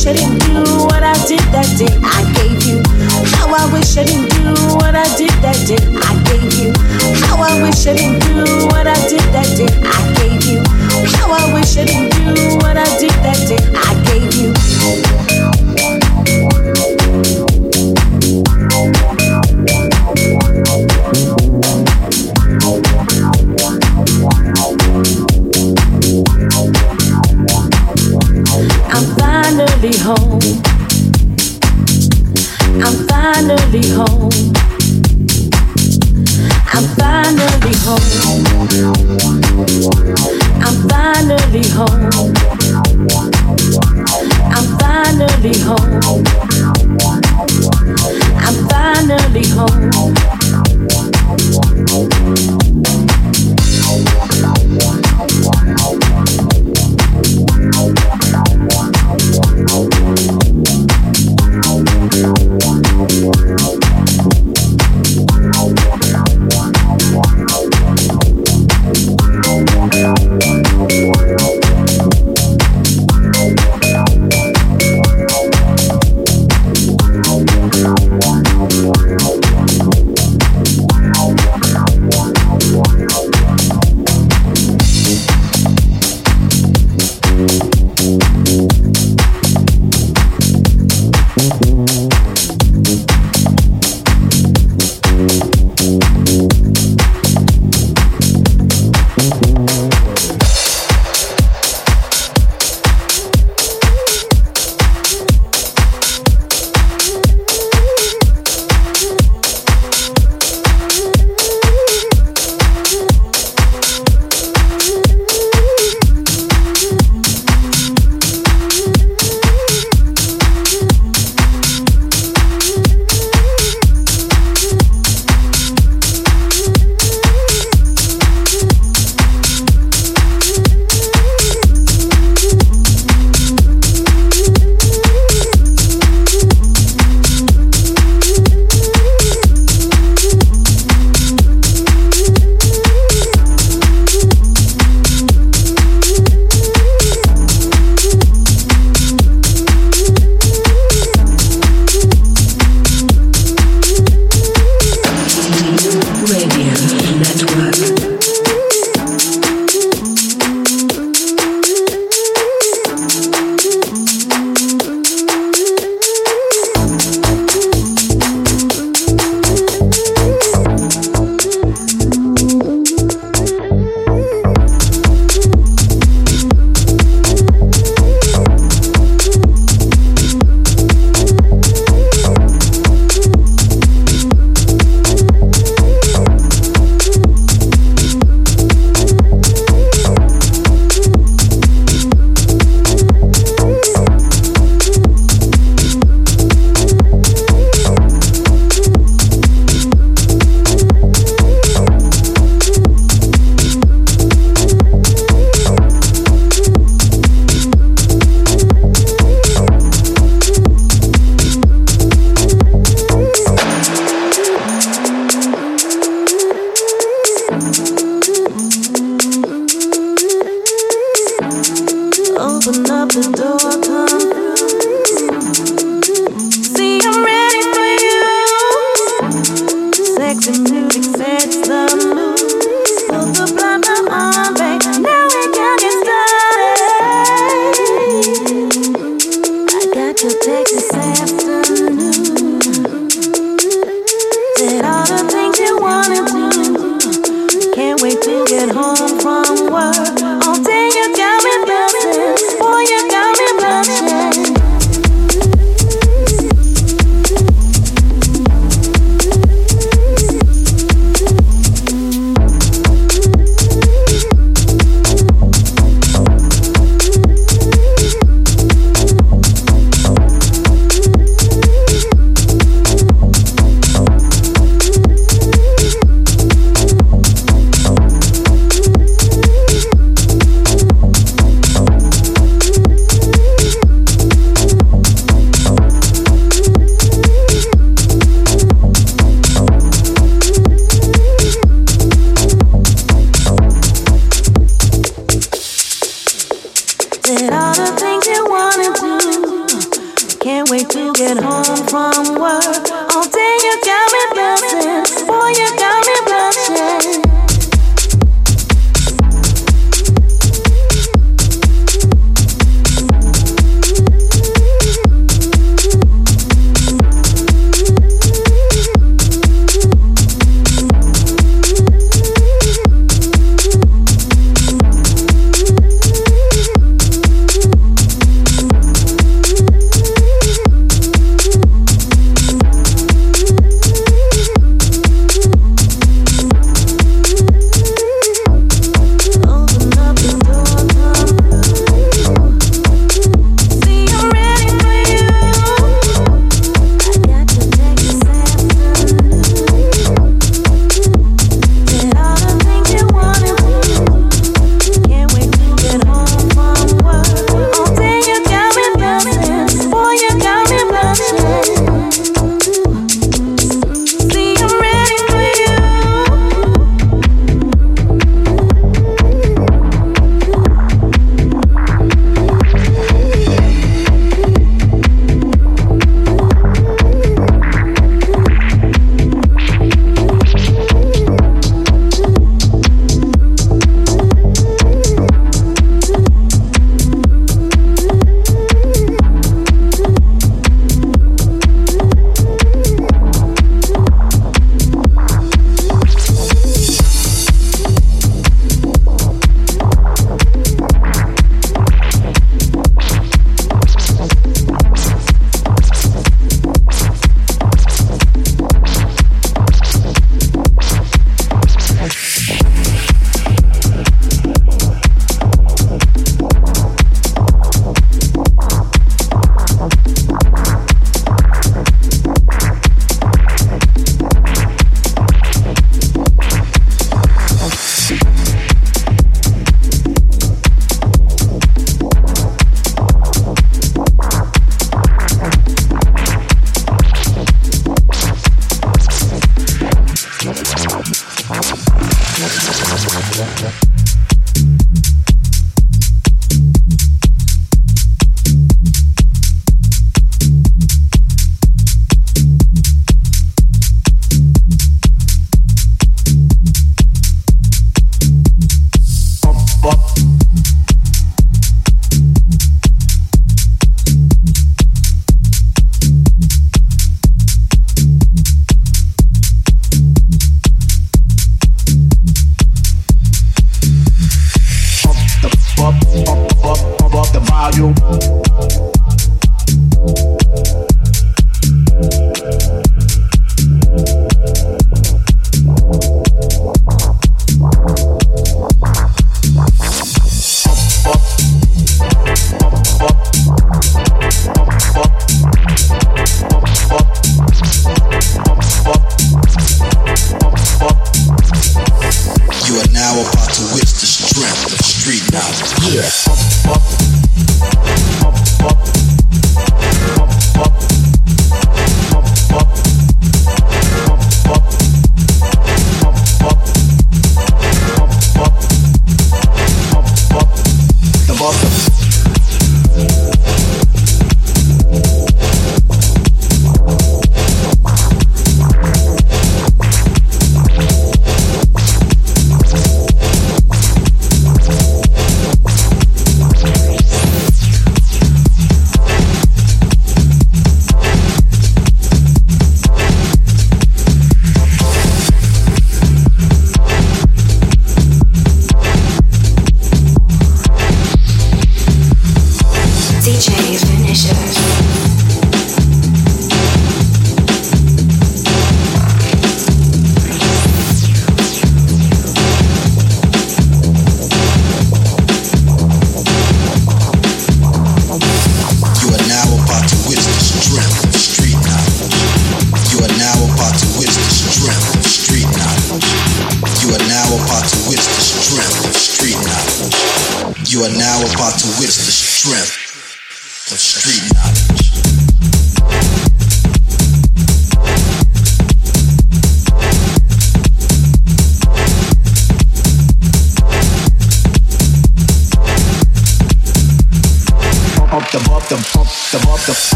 Wish I didn't do what I did that day. I gave you. How I wish I didn't do what I did that day. I gave you. How I wish I didn't do what I did that day. I gave you. How I wish I didn't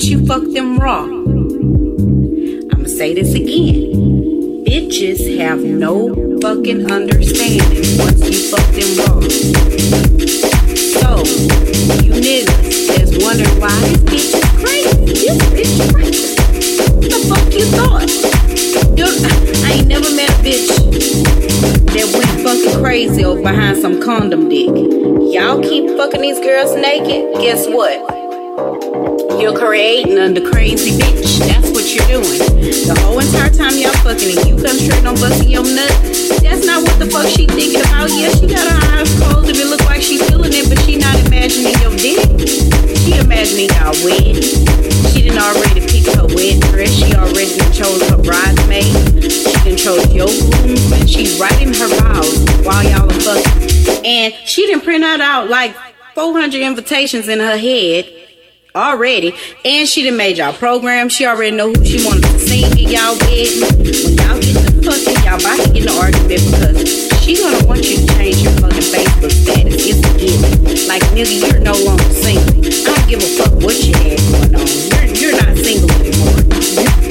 once you fuck them raw. I'ma say this again. Bitches have no fucking understanding once you fuck them raw. So, you niggas that's wondering why this bitch is crazy, this bitch is crazy. What the fuck you thought? I ain't never met a bitch that went fucking crazy over behind some condom dick. Y'all keep fucking these girls naked. Guess what? You're creating under crazy bitch. That's what you're doing. The whole entire time y'all fucking and you come straight on busting your nut. That's not what the fuck she thinking about. Yeah, she got her eyes closed and it look like she feeling it, but she not imagining your dick. She imagining y'all wet. She didn't already pick her wet dress. She already chose her bridesmaid. She done chose your groomsmen. She writing her vows while y'all are fucking. And she didn't print out like 400 invitations in her head already. And she done made y'all program. She already know who she wanted to sing at y'all wedding. When y'all get to fucking, y'all about to get in an argument because she gonna want you to change your fucking Facebook status. It's a given. Like, nigga, you're no longer single. I don't give a fuck what you had going on. You're, you're not single anymore. Deep